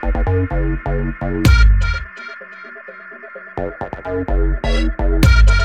Thank you.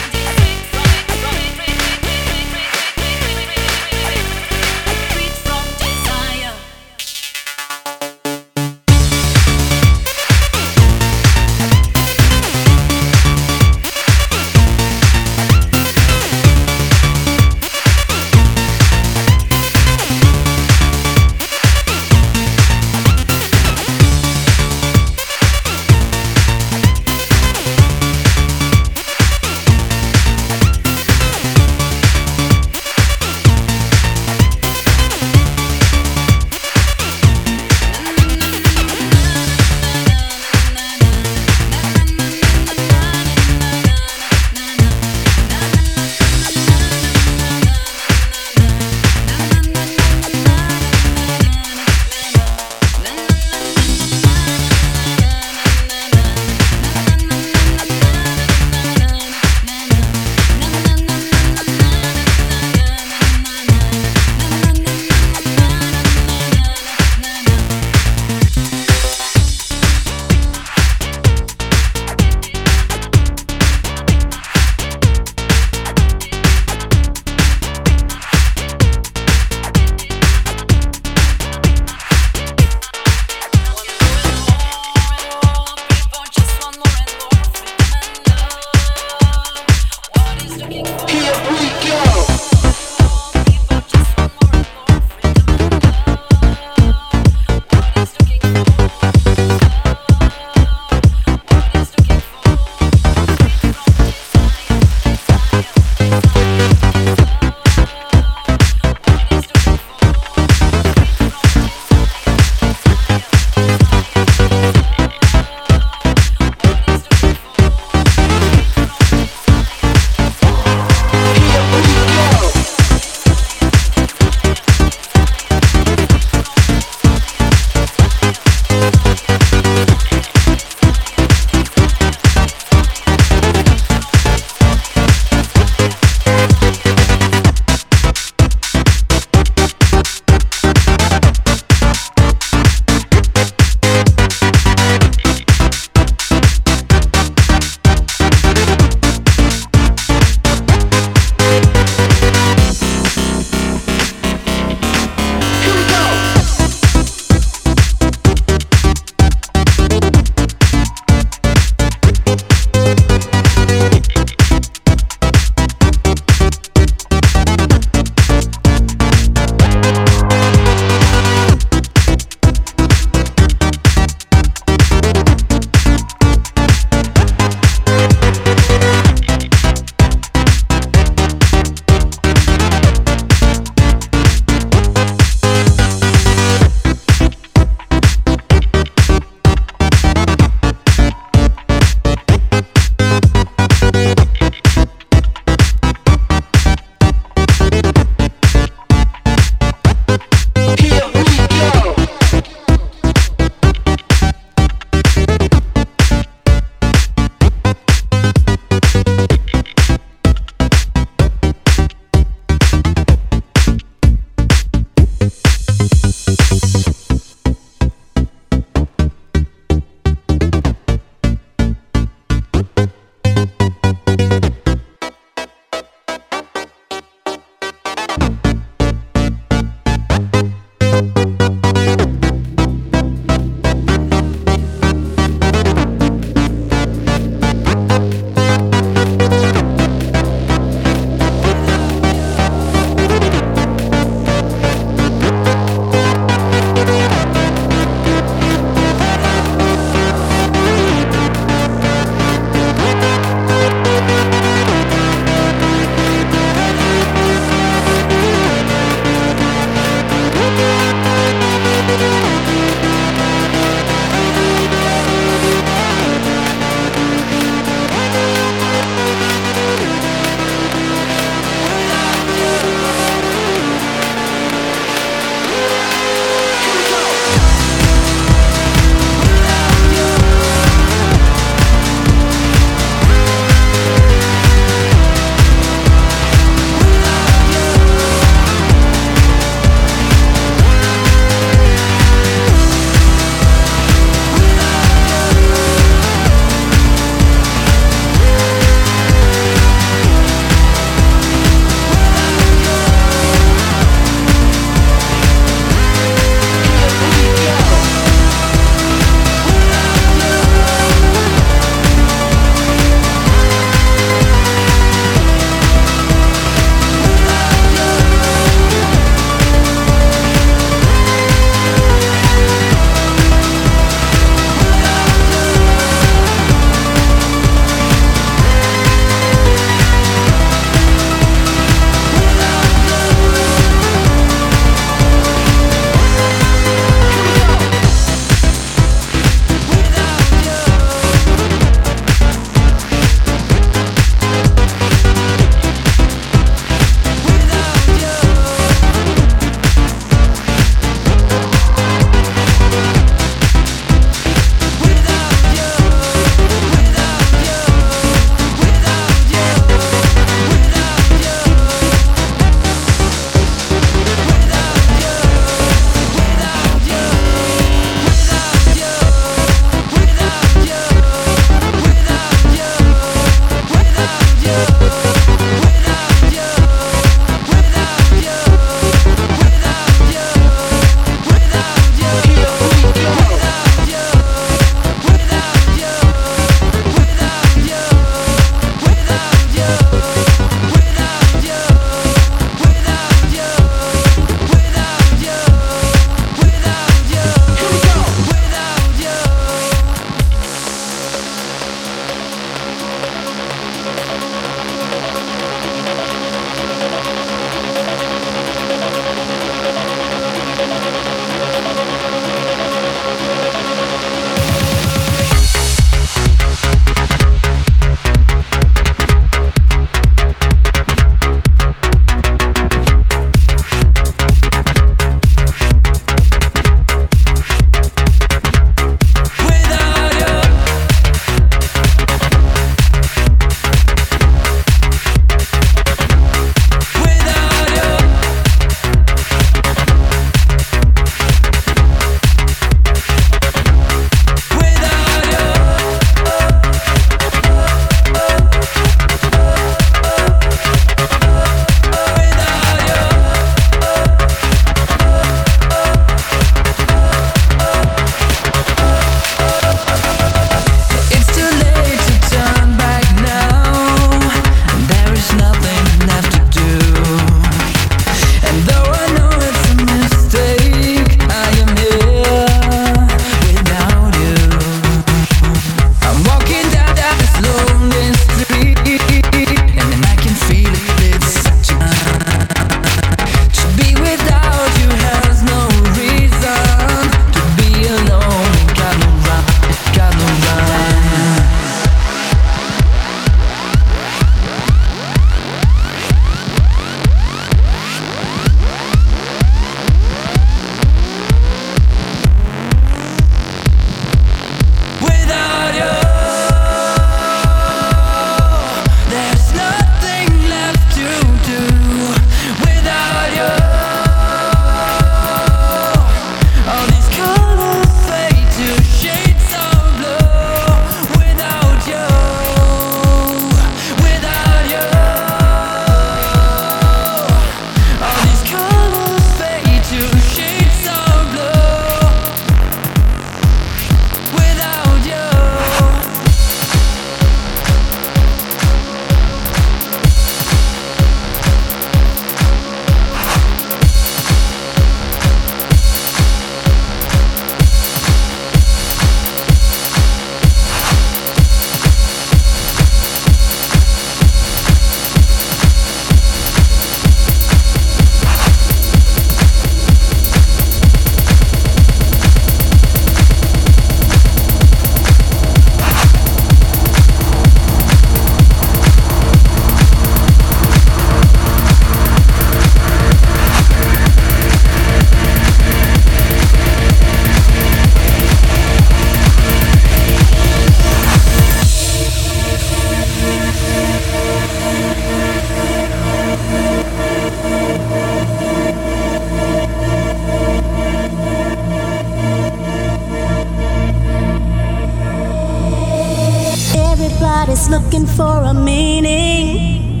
Looking for a meaning.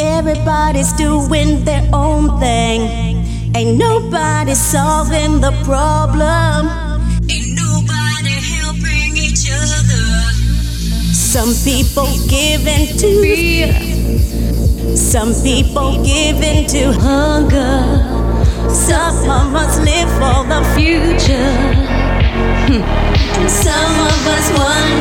Everybody's doing their own thing. Ain't nobody solving the problem. Ain't nobody helping each other. Some people give in to fear. Some people give in to hunger. Some of us live for the future. Hmm. And some of us wonder.